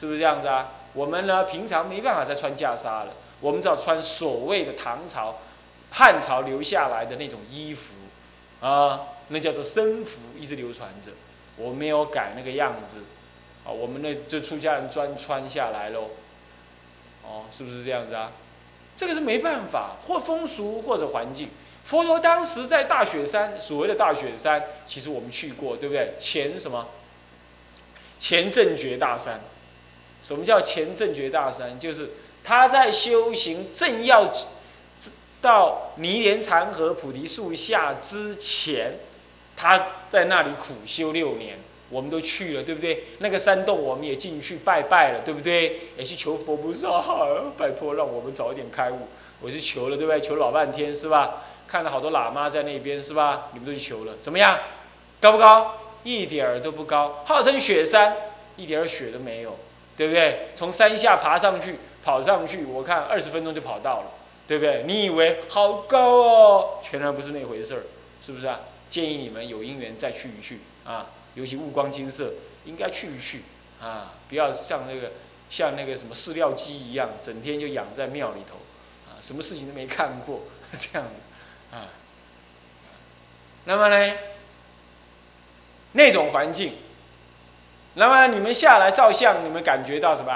是不是这样子啊？我们呢，平常没办法再穿袈裟了，我们只好穿所谓的唐朝、汉朝留下来的那种衣服，啊，那叫做僧服，一直流传着。我没有改那个样子，啊，我们那就出家人专穿下来喽，哦，是不是这样子啊？这个是没办法，或风俗或者环境。佛陀当时在大雪山，所谓的大雪山，其实我们去过，对不对？前什么？前正觉大山。什么叫前正觉大山？就是他在修行正要到泥莲禅河菩提树下之前，他在那里苦修六年。我们都去了，对不对？那个山洞我们也进去拜拜了，对不对？也去求佛菩萨，拜托让我们早一点开悟。我去求了，对不对？求老半天，是吧？看到好多喇嘛在那边，是吧？你们都去求了，怎么样？高不高？一点儿都不高。号称雪山，一点儿雪都没有，对不对？从山下爬上去，跑上去，我看二十分钟就跑到了，对不对？你以为好高哦？全然不是那回事儿，是不是啊？建议你们有因缘再去一去啊。尤其物光金色，应该去一去啊！不要像那个像那个什么饲料鸡一样，整天就养在庙里头啊，什么事情都没看过 这样啊。那么呢，那种环境，那么你们下来照相，你们感觉到什么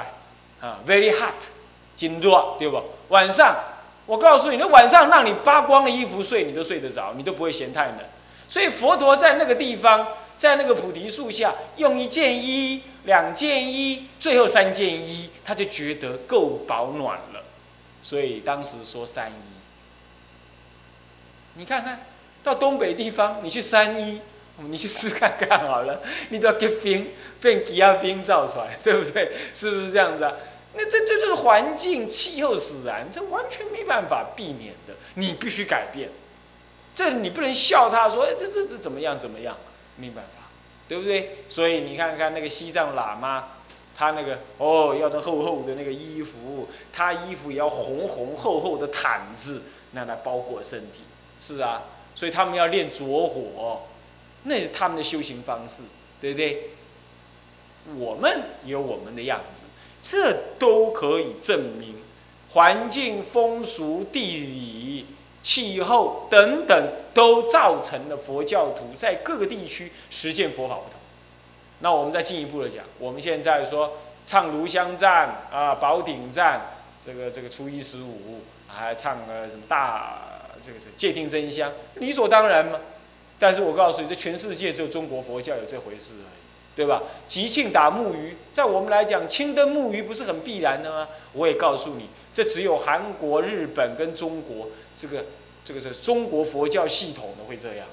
啊？Very hot，金热，对不？晚上，我告诉你，那晚上让你扒光了衣服睡，你都睡得着，你都不会嫌太冷。所以佛陀在那个地方。在那个菩提树下，用一件衣、两件衣，最后三件衣，他就觉得够保暖了。所以当时说三衣。你看看到东北地方，你去三衣，你去试看看好了，你都要给冰变吉亚冰造出来，对不对？是不是这样子啊？那这这就是环境气候使然，这完全没办法避免的，你必须改变。这你不能笑他说，哎，这这这怎么样怎么样？没办法，对不对？所以你看看那个西藏喇嘛，他那个哦，要那厚厚的那个衣服，他衣服也要红红厚厚的毯子，那来包裹身体。是啊，所以他们要练着火，那是他们的修行方式，对不对？我们有我们的样子，这都可以证明环境、风俗、地理。气候等等，都造成了佛教徒在各个地区实践佛法不同。那我们再进一步的讲，我们现在说唱炉香赞啊，宝顶赞，这个这个初一十五还唱个什么大这个是界定真香，理所当然嘛。但是我告诉你，这全世界只有中国佛教有这回事而已，对吧？吉庆打木鱼，在我们来讲，青灯木鱼不是很必然的吗？我也告诉你。这只有韩国、日本跟中国，这个这个是中国佛教系统的会这样。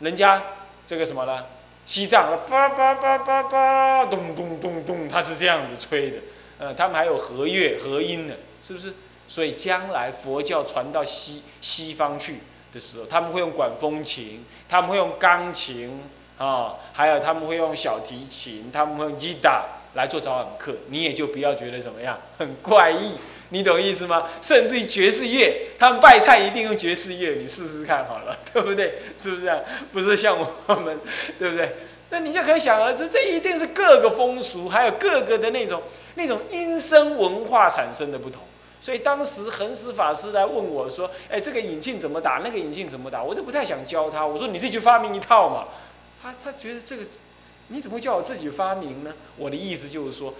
人家这个什么呢？西藏叭叭叭叭叭，咚咚咚咚，它是这样子吹的。呃，他们还有和乐、和音的，是不是？所以将来佛教传到西西方去的时候，他们会用管风琴，他们会用钢琴啊，还有他们会用小提琴，他们会用吉他。来做早晚课，你也就不要觉得怎么样，很怪异，你懂意思吗？甚至于爵士乐，他们拜菜一定用爵士乐，你试试看好了，对不对？是不是这样？不是像我们，对不对？那你就可以想而知，这一定是各个风俗，还有各个的那种那种音声文化产生的不同。所以当时恒实法师来问我说：“哎，这个引磬怎么打？那个引磬怎么打？”我都不太想教他。我说：“你自己去发明一套嘛。”他他觉得这个。你怎么会叫我自己发明呢？我的意思就是说，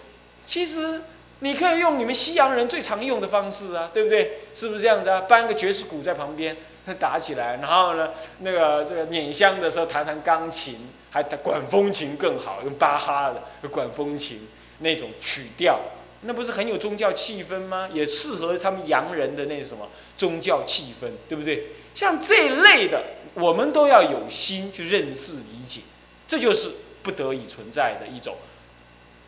其实你可以用你们西洋人最常用的方式啊，对不对？是不是这样子啊？搬个爵士鼓在旁边，他打起来，然后呢，那个这个捻香的时候弹弹钢琴，还管风琴更好，用巴哈的管风琴那种曲调，那不是很有宗教气氛吗？也适合他们洋人的那什么宗教气氛，对不对？像这一类的，我们都要有心去认识理解，这就是。不得已存在的一种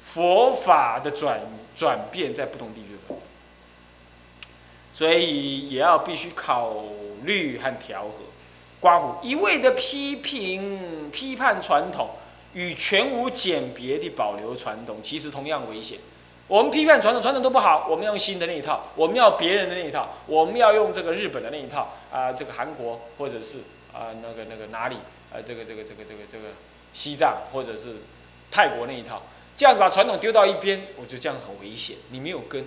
佛法的转转变，在不同地区的，所以也要必须考虑和调和。刮胡一味的批评、批判传统，与全无简别的保留传统，其实同样危险。我们批判传统，传统都不好，我们要用新的那一套，我们要别人的那一套，我们要用这个日本的那一套啊，这个韩国或者是啊那个那个哪里啊，这个这个这个这个这个。西藏或者是泰国那一套，这样子把传统丢到一边，我觉得这样很危险。你没有根，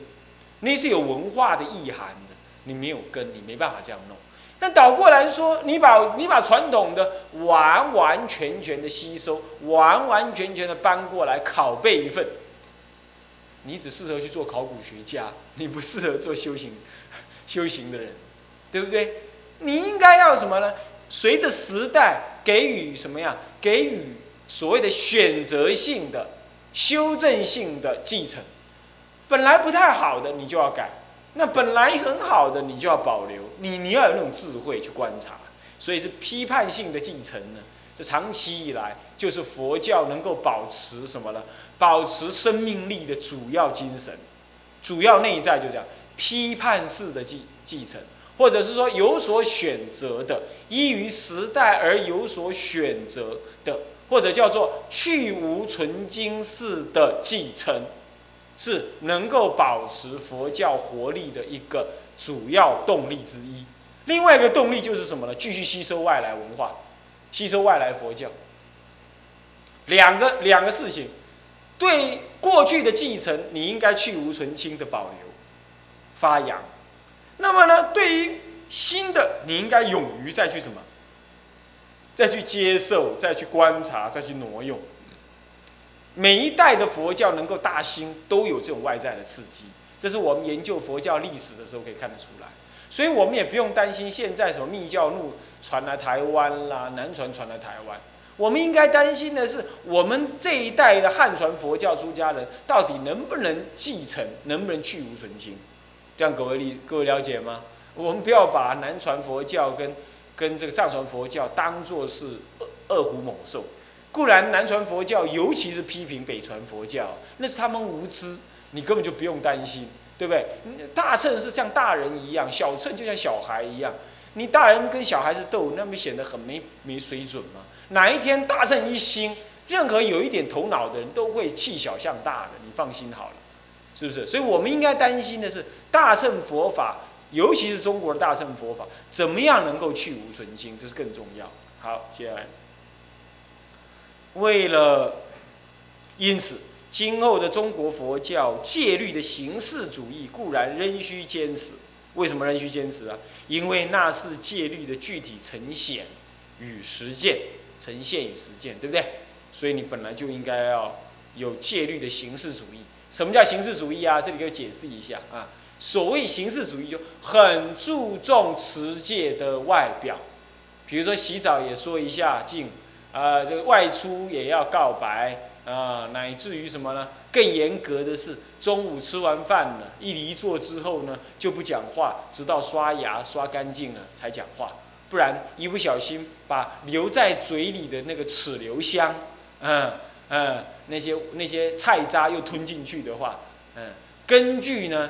你是有文化的意涵的，你没有根，你没办法这样弄。那倒过来说，你把你把传统的完完全全的吸收，完完全全的搬过来拷贝一份，你只适合去做考古学家，你不适合做修行 修行的人，对不对？你应该要什么呢？随着时代给予什么样？给予所谓的选择性的。修正性的继承，本来不太好的你就要改，那本来很好的你就要保留，你你要有那种智慧去观察，所以是批判性的继承呢。这长期以来就是佛教能够保持什么呢？保持生命力的主要精神，主要内在就这样，批判式的继继承，或者是说有所选择的，依于时代而有所选择的。或者叫做去无存经式的继承，是能够保持佛教活力的一个主要动力之一。另外一个动力就是什么呢？继续吸收外来文化，吸收外来佛教。两个两个事情，对过去的继承，你应该去无存清的保留、发扬。那么呢，对于新的，你应该勇于再去什么？再去接受，再去观察，再去挪用。每一代的佛教能够大兴，都有这种外在的刺激。这是我们研究佛教历史的时候可以看得出来。所以我们也不用担心现在什么密教路传来台湾啦，南传传来台湾。我们应该担心的是，我们这一代的汉传佛教出家人到底能不能继承，能不能去无存心？这样各位理各位了解吗？我们不要把南传佛教跟跟这个藏传佛教当做是二二虎猛兽，固然南传佛教尤其是批评北传佛教，那是他们无知，你根本就不用担心，对不对？大乘是像大人一样，小乘就像小孩一样，你大人跟小孩子斗，那不显得很没没水准吗？哪一天大圣一兴，任何有一点头脑的人都会弃小向大的，你放心好了，是不是？所以我们应该担心的是大乘佛法。尤其是中国的大乘佛法，怎么样能够去无存精，这是更重要。好，接下来，为了，因此，今后的中国佛教戒律的形式主义固然仍需坚持。为什么仍需坚持啊？因为那是戒律的具体呈现与实践，呈现与实践，对不对？所以你本来就应该要有戒律的形式主义。什么叫形式主义啊？这里给我解释一下啊。所谓形式主义，就很注重持戒的外表，比如说洗澡也说一下净，啊，这个外出也要告白，啊，乃至于什么呢？更严格的是，中午吃完饭了，一离座之后呢，就不讲话，直到刷牙刷干净了才讲话，不然一不小心把留在嘴里的那个齿留香，嗯嗯，那些那些菜渣又吞进去的话，嗯，根据呢。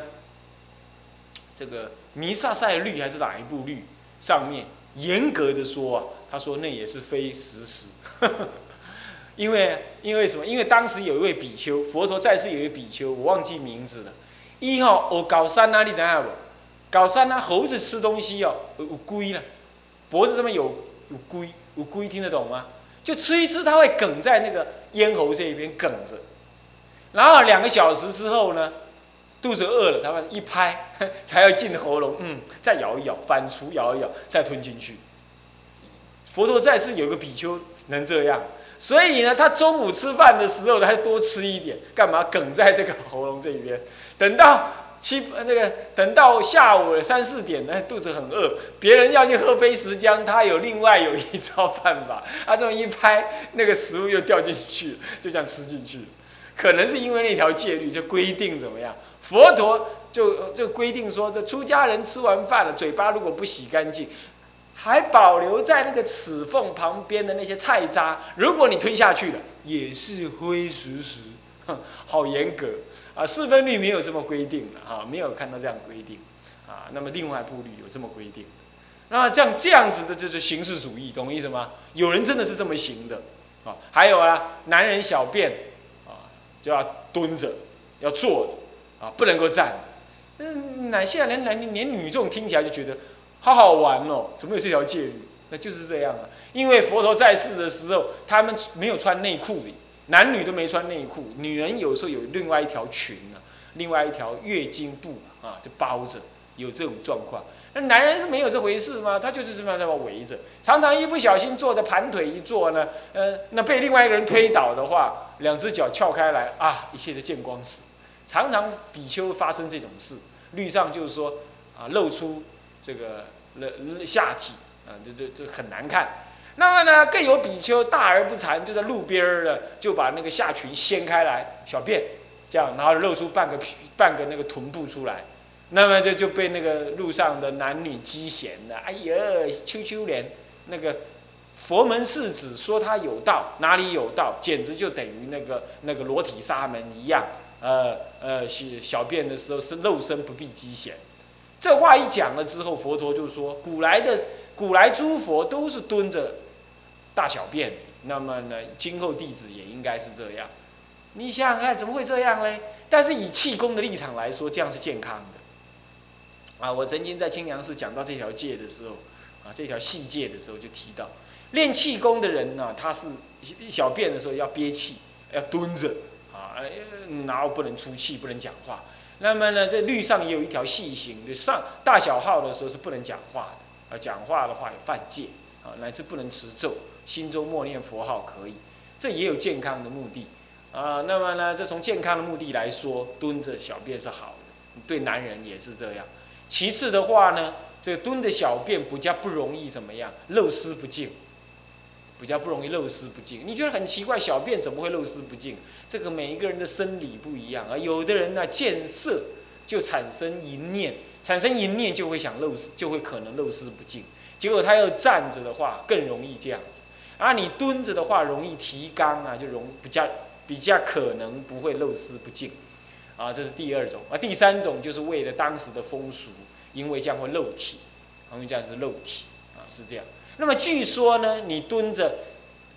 这个弥撒赛律还是哪一部律？上面严格的说啊，他说那也是非实时，因为因为什么？因为当时有一位比丘，佛陀在世有一位比丘，我忘记名字了。一号哦，高山啊，你知影不？搞山啊，猴子吃东西哦，有龟了，脖子上面有有龟，有龟听得懂吗？就吃一吃，它会梗在那个咽喉这一边梗着，然后两个小时之后呢？肚子饿了，他们一拍，才要进喉咙，嗯，再咬一咬，反刍咬一咬，再吞进去。佛陀在世有个比丘能这样，所以呢，他中午吃饭的时候，他多吃一点，干嘛？梗在这个喉咙这边。等到七那个，等到下午三四点呢，肚子很饿，别人要去喝杯石浆，他有另外有一招办法，他这么一拍，那个食物又掉进去，就这样吃进去。可能是因为那条戒律就规定怎么样？佛陀就就规定说，这出家人吃完饭了，嘴巴如果不洗干净，还保留在那个齿缝旁边的那些菜渣，如果你吞下去了，也是灰石石，好严格啊！四分律没有这么规定的啊，没有看到这样规定啊。那么另外部律有这么规定，那这样这样子的就是形式主义，懂意思吗？有人真的是这么行的啊。还有啊，男人小便啊就要蹲着，要坐着。啊，不能够站着。嗯，哪现在连男连女众听起来就觉得好好玩哦？怎么有这条戒律？那就是这样啊。因为佛陀在世的时候，他们没有穿内裤的，男女都没穿内裤，女人有时候有另外一条裙呢，另外一条月经布啊，就包着，有这种状况。那男人是没有这回事吗？他就是这么这么围着，常常一不小心坐着盘腿一坐呢，呃，那被另外一个人推倒的话，两只脚翘开来啊，一切都见光死。常常比丘发生这种事，律上就是说啊，露出这个了下体啊，这这这很难看。那么呢，更有比丘大而不惭，就在路边儿呢，就把那个下裙掀开来小便，这样，然后露出半个皮半个那个臀部出来。那么就就被那个路上的男女讥嫌了。哎呀，秋秋莲，那个佛门世子说他有道，哪里有道？简直就等于那个那个裸体沙门一样。呃呃，小小便的时候是露身，不必讥嫌。这话一讲了之后，佛陀就说：古来的古来诸佛都是蹲着大小便。那么呢，今后弟子也应该是这样。你想想看，怎么会这样嘞？但是以气功的立场来说，这样是健康的。啊，我曾经在清凉寺讲到这条戒的时候，啊，这条细戒的时候就提到，练气功的人呢，他是小便的时候要憋气，要蹲着，啊，然后不能出气，不能讲话。那么呢，这律上也有一条细行，就上大小号的时候是不能讲话的，啊，讲话的话有犯戒，啊，乃至不能持咒，心中默念佛号可以，这也有健康的目的，啊，那么呢，这从健康的目的来说，蹲着小便是好的，对男人也是这样。其次的话呢，这个蹲着小便比较不容易怎么样，漏湿不净，比较不容易漏湿不净。你觉得很奇怪，小便怎么会漏湿不净？这个每一个人的生理不一样啊。有的人呢见色就产生一念，产生淫念就会想漏湿，就会可能漏湿不净。结果他要站着的话更容易这样子，啊你蹲着的话容易提肛啊，就容比较比较可能不会漏湿不净。啊，这是第二种。啊，第三种就是为了当时的风俗，因为这样会漏体，容易这样是漏体啊，是这样。那么据说呢，你蹲着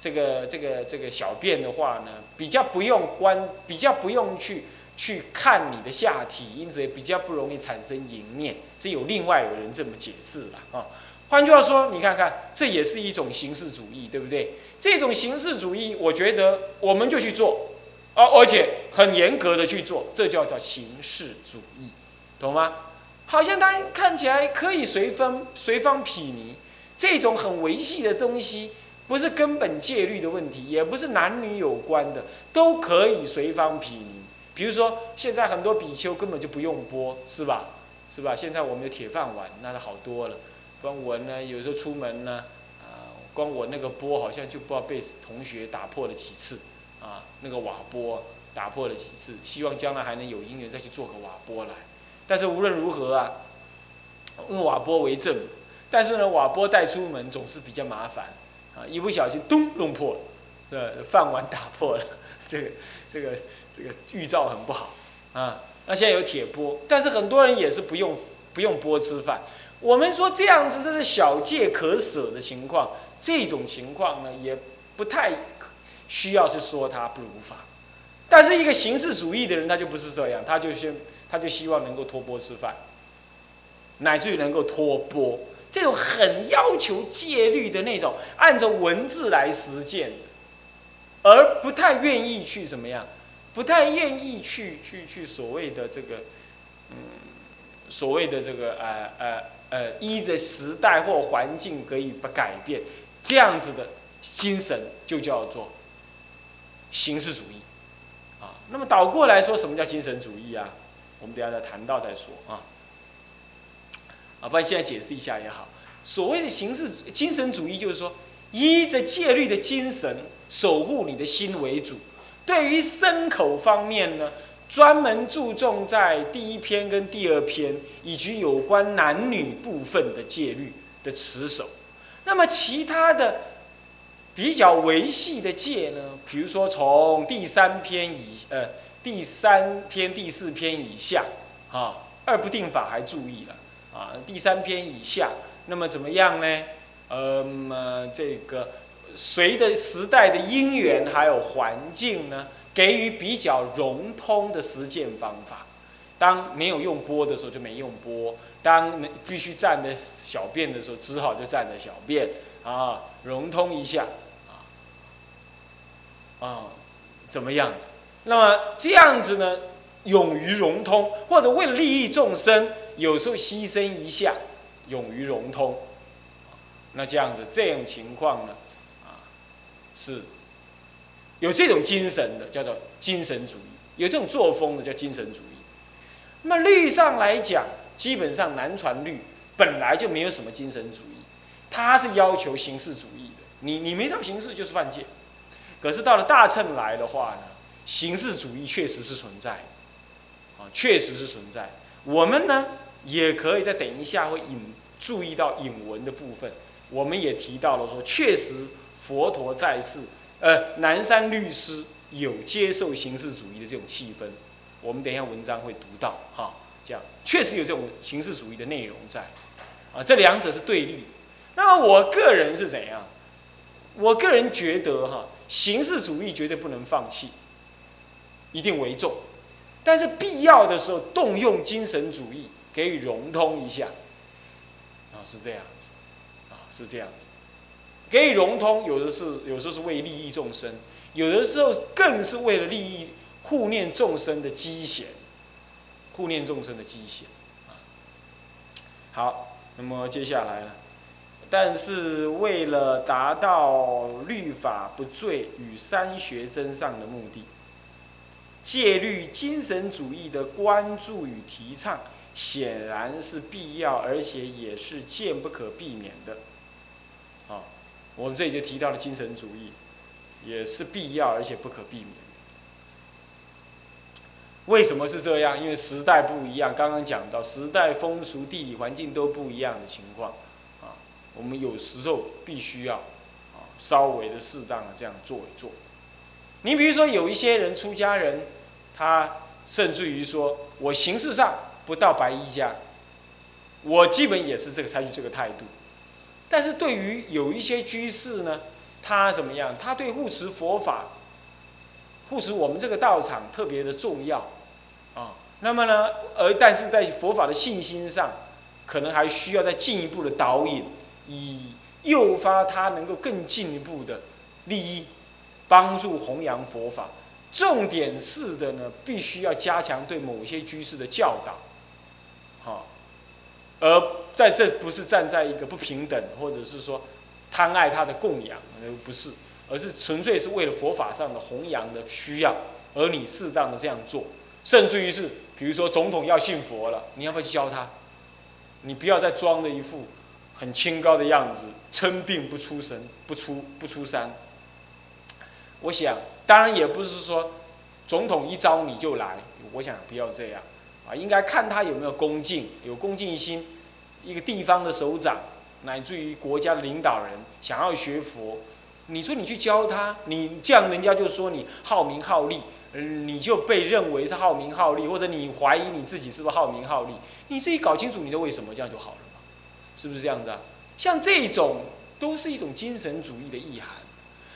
这个这个这个小便的话呢，比较不用关，比较不用去去看你的下体，因此也比较不容易产生淫念。这有另外有人这么解释了啊。换句话说，你看看，这也是一种形式主义，对不对？这种形式主义，我觉得我们就去做。而而且很严格的去做，这叫做形式主义，懂吗？好像他看起来可以随风随方匹尼，这种很维系的东西，不是根本戒律的问题，也不是男女有关的，都可以随方匹尼。比如说，现在很多比丘根本就不用钵，是吧？是吧？现在我们的铁饭碗那就好多了。光我呢，有时候出门呢，啊，光我那个钵好像就不知道被同学打破了几次。啊，那个瓦钵打破了几次，希望将来还能有因缘再去做个瓦钵来。但是无论如何啊，用瓦钵为证。但是呢，瓦钵带出门总是比较麻烦啊，一不小心咚弄破了，这饭碗打破了，这个这个这个预兆很不好啊。那现在有铁钵，但是很多人也是不用不用钵吃饭。我们说这样子这是小戒可舍的情况，这种情况呢也不太。需要去说他不如法，但是一个形式主义的人，他就不是这样，他就先他就希望能够托钵吃饭，乃至于能够托钵，这种很要求戒律的那种，按照文字来实践的，而不太愿意去怎么样，不太愿意去去去所谓的这个，嗯，所谓的这个呃呃呃，依着时代或环境可以不改变，这样子的精神就叫做。形式主义，啊，那么倒过来说，什么叫精神主义啊？我们等下再谈到再说啊。啊，不然现在解释一下也好。所谓的形式精神主义，就是说依着戒律的精神守护你的心为主。对于牲口方面呢，专门注重在第一篇跟第二篇以及有关男女部分的戒律的持守。那么其他的。比较维系的戒呢，比如说从第三篇以呃第三篇第四篇以下，啊二不定法还注意了啊第三篇以下，那么怎么样呢？呃么这个随着时代的因缘还有环境呢，给予比较融通的实践方法。当没有用波的时候就没用波，当必须站着小便的时候，只好就站着小便啊，融通一下。啊啊，怎么样子？那么这样子呢，勇于融通，或者为了利益众生，有时候牺牲一下，勇于融通。那这样子这种情况呢，啊，是有这种精神的，叫做精神主义；有这种作风的叫精神主义。那么律上来讲，基本上南传律本来就没有什么精神主义，它是要求形式主义的。你你没照形式就是犯戒。可是到了大乘来的话呢，形式主义确实是存在，啊，确实是存在。我们呢也可以再等一下会引注意到引文的部分。我们也提到了说，确实佛陀在世，呃，南山律师有接受形式主义的这种气氛。我们等一下文章会读到，哈，这样确实有这种形式主义的内容在，啊，这两者是对立。那么我个人是怎样？我个人觉得，哈，形式主义绝对不能放弃，一定为重，但是必要的时候动用精神主义给予融通一下，啊，是这样子。啊是这样子，给予融通，有的是有时候是为利益众生，有的时候更是为了利益护念众生的机险，护念众生的机险。好，那么接下来呢？但是为了达到律法不罪与三学真上的目的，戒律精神主义的关注与提倡，显然是必要，而且也是渐不可避免的。我们这里就提到了精神主义，也是必要而且不可避免的。为什么是这样？因为时代不一样。刚刚讲到时代风俗、地理环境都不一样的情况，啊，我们有时候必须要啊稍微的适当的这样做一做。你比如说有一些人出家人，他甚至于说我形式上不到白衣家，我基本也是这个采取这个态度。但是对于有一些居士呢，他怎么样？他对护持佛法、护持我们这个道场特别的重要啊。那么呢，而但是在佛法的信心上，可能还需要再进一步的导引，以诱发他能够更进一步的利益，帮助弘扬佛法。重点是的呢，必须要加强对某些居士的教导，好，而。在这不是站在一个不平等，或者是说贪爱他的供养，不是，而是纯粹是为了佛法上的弘扬的需要，而你适当的这样做，甚至于是，比如说总统要信佛了，你要不要去教他？你不要再装的一副很清高的样子，称病不出神，不出不出山。我想，当然也不是说总统一招你就来，我想不要这样啊，应该看他有没有恭敬，有恭敬心。一个地方的首长，乃至于国家的领导人，想要学佛，你说你去教他，你这样人家就说你好名好利，你就被认为是好名好利，或者你怀疑你自己是不是好名好利，你自己搞清楚你的为什么，这样就好了嘛？是不是这样子啊？像这种都是一种精神主义的意涵，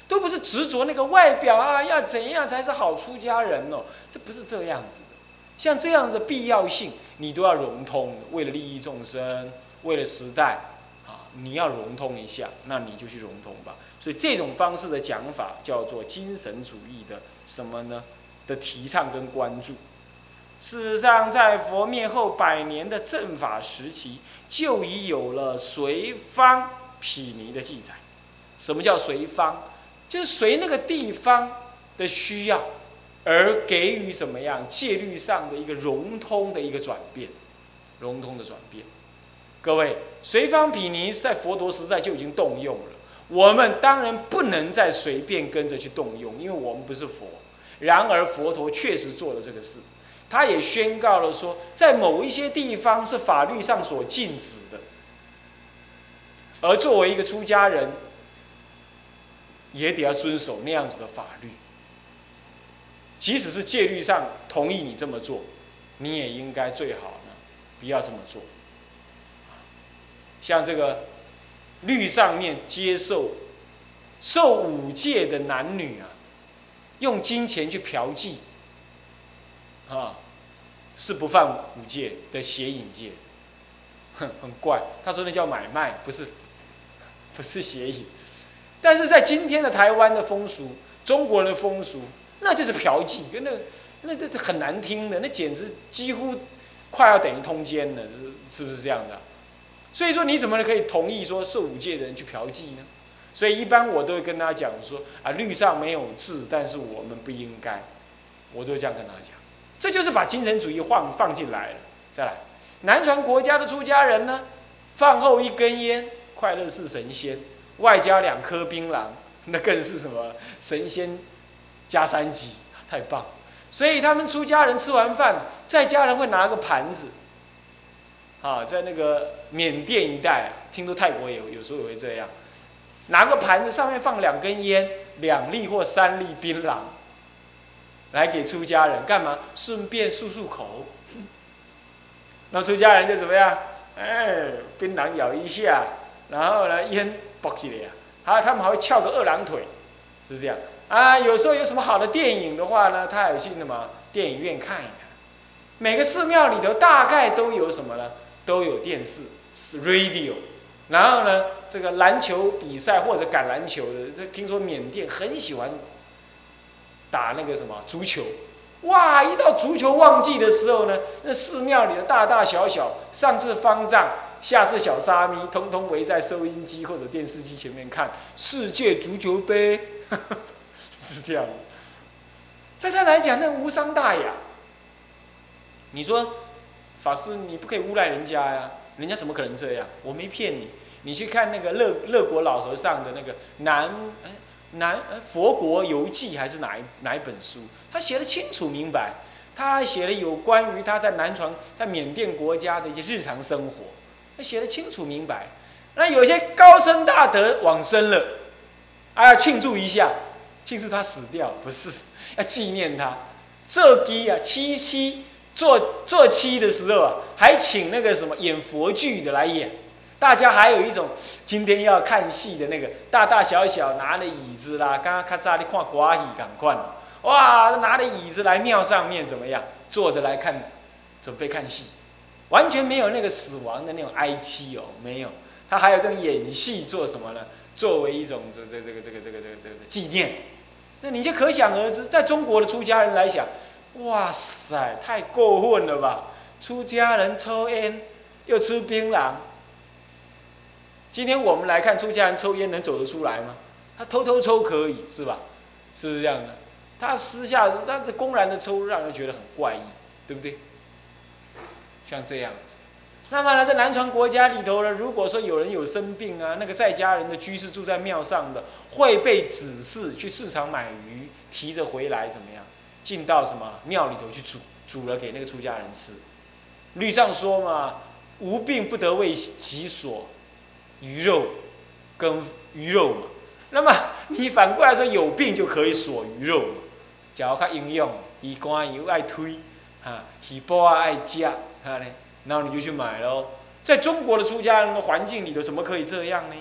都不是执着那个外表啊，要怎样才是好出家人哦？这不是这样子的。像这样的必要性，你都要融通。为了利益众生，为了时代，啊，你要融通一下，那你就去融通吧。所以这种方式的讲法叫做精神主义的什么呢？的提倡跟关注。事实上，在佛灭后百年的正法时期，就已有了随方毗尼的记载。什么叫随方？就是随那个地方的需要。而给予什么样戒律上的一个融通的一个转变，融通的转变。各位，随方毗尼在佛陀时代就已经动用了，我们当然不能再随便跟着去动用，因为我们不是佛。然而佛陀确实做了这个事，他也宣告了说，在某一些地方是法律上所禁止的，而作为一个出家人，也得要遵守那样子的法律。即使是戒律上同意你这么做，你也应该最好呢，不要这么做。像这个律上面接受受五戒的男女啊，用金钱去嫖妓，啊，是不犯五戒的邪淫戒，哼，很怪。他说那叫买卖，不是，不是邪淫。但是在今天的台湾的风俗，中国人的风俗。那就是嫖妓，跟那那这这很难听的，那简直几乎快要等于通奸了，是是不是这样的？所以说你怎么可以同意说受五戒的人去嫖妓呢？所以一般我都会跟他讲说啊，律上没有字，但是我们不应该，我都这样跟他讲。这就是把精神主义放放进来了。再来，南传国家的出家人呢，饭后一根烟，快乐是神仙，外加两颗槟榔，那更是什么神仙加三级，太棒。所以他们出家人吃完饭，在家人会拿个盘子，啊，在那个缅甸一带，听说泰国有有时候也会这样。拿个盘子，上面放两根烟，两粒或三粒槟榔，来给出家人干嘛？顺便漱漱口。那出家人就怎么样？哎，槟榔咬一下，然后呢，烟爆起来呀。好，他们还会翘个二郎腿，是这样。啊，有时候有什么好的电影的话呢，他也去什么电影院看一看。每个寺庙里头大概都有什么呢？都有电视，radio。然后呢，这个篮球比赛或者橄榄球的，这听说缅甸很喜欢打那个什么足球，哇！一到足球旺季的时候呢，那寺庙里的大大小小，上次方丈，下次小沙弥，通通围在收音机或者电视机前面看世界足球杯，是这样的。在他来讲，那无伤大雅。你说法师，你不可以诬赖人家呀？人家怎么可能这样？我没骗你，你去看那个乐乐国老和尚的那个南哎南佛国游记还是哪一哪一本书？他写的清楚明白，他还写了有关于他在南传在缅甸国家的一些日常生活，他写的清楚明白。那有些高僧大德往生了，啊，要庆祝一下，庆祝他死掉，不是 要纪念他。这鸡啊，七七。做做七的时候啊，还请那个什么演佛剧的来演，大家还有一种今天要看戏的那个大大小小拿着椅子啦，刚刚咔嚓的看瓜戏赶快，哇，拿着椅子来庙上面怎么样坐着来看，准备看戏，完全没有那个死亡的那种哀戚哦，没有，他还有这种演戏做什么呢？作为一种这这这个这个这个这个这个纪念，那你就可想而知，在中国的出家人来讲。哇塞，太过分了吧！出家人抽烟又吃槟榔。今天我们来看出家人抽烟能走得出来吗？他偷偷抽可以是吧？是不是这样的？他私下他公然的抽，让人觉得很怪异，对不对？像这样子。那么呢，在南传国家里头呢，如果说有人有生病啊，那个在家人的居士住在庙上的，会被指示去市场买鱼，提着回来怎么样？进到什么庙里头去煮，煮了给那个出家人吃。律上说嘛，无病不得为己所鱼肉，跟鱼肉嘛。那么你反过来说，有病就可以锁鱼肉嘛。假如他应用，鱼肝油爱推，哈，鱼波啊爱加，哈呢，然后你就去买喽。在中国的出家人的环境里头，怎么可以这样呢？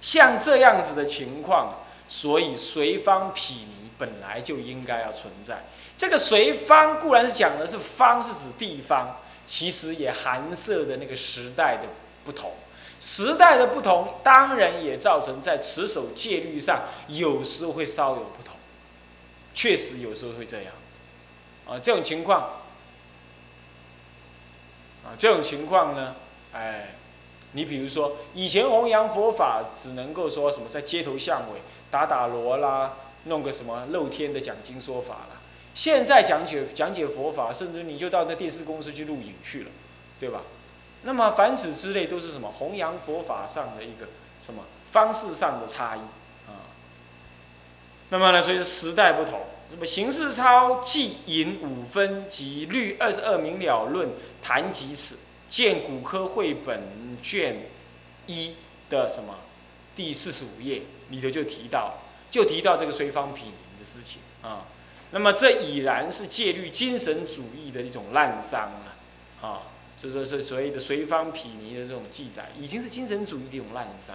像这样子的情况，所以随方毗尼。本来就应该要存在。这个随方固然是讲的是方是指地方，其实也含涉的那个时代的不同。时代的不同，当然也造成在持守戒律上有时候会稍有不同。确实有时候会这样子。啊，这种情况，啊，这种情况呢，哎，你比如说以前弘扬佛法只能够说什么在街头巷尾打打锣啦。弄个什么露天的讲经说法啦？现在讲解讲解佛法，甚至你就到那电视公司去录影去了，对吧？那么凡此之类都是什么弘扬佛法上的一个什么方式上的差异啊？那么呢，所以时代不同，什么形式抄记引五分及律二十二明了论谈及此，见骨科绘本卷一的什么第四十五页里头就提到。就提到这个随方毗尼的事情啊，那么这已然是戒律精神主义的一种滥觞了啊，这就是所谓的随方毗尼的这种记载，已经是精神主义的一种滥觞。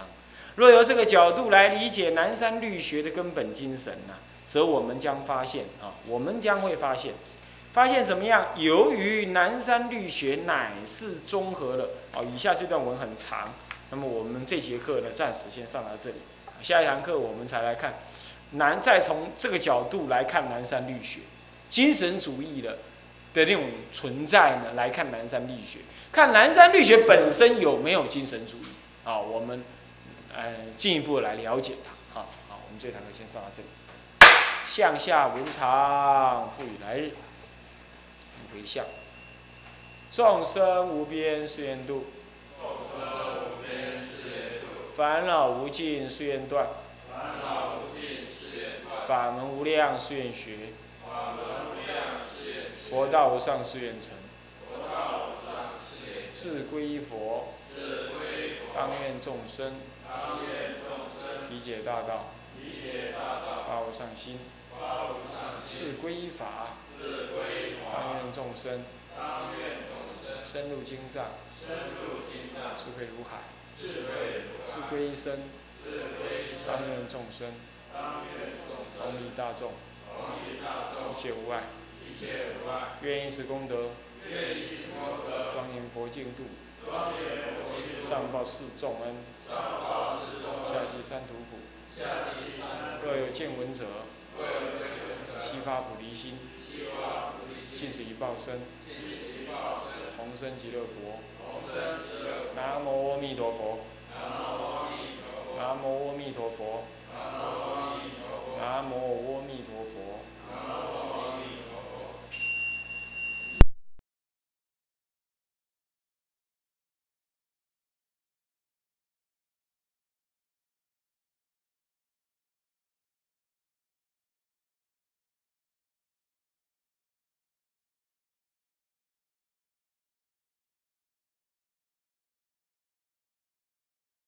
若由这个角度来理解南山律学的根本精神呢，则我们将发现啊，我们将会发现，发现怎么样？由于南山律学乃是综合了啊，以下这段文很长，那么我们这节课呢，暂时先上到这里。下一堂课我们才来看，南再从这个角度来看南山律学，精神主义的的那种存在呢，来看南山律学，看南山律学本身有没有精神主义啊？我们呃进一步来了解它。好，好，我们这堂课先上到这里。向下文长，赋予来日，回向。众生无边誓愿度，烦恼无尽誓愿断。法门无量誓愿学，佛道无上誓愿成。自归依佛，当愿众生理解大道，发无上心。自归依法，当愿众生深入经藏，智慧如海。自归依身，当愿众生。同利大众，一切无碍，愿以此功德，庄严佛净土，上报四重恩，下济三途苦。若有见闻者，悉发菩提心，尽此一报身，同生极乐国。南无阿弥。南无阿弥陀佛。南无阿弥陀佛。南无阿弥陀佛。南无阿弥陀佛。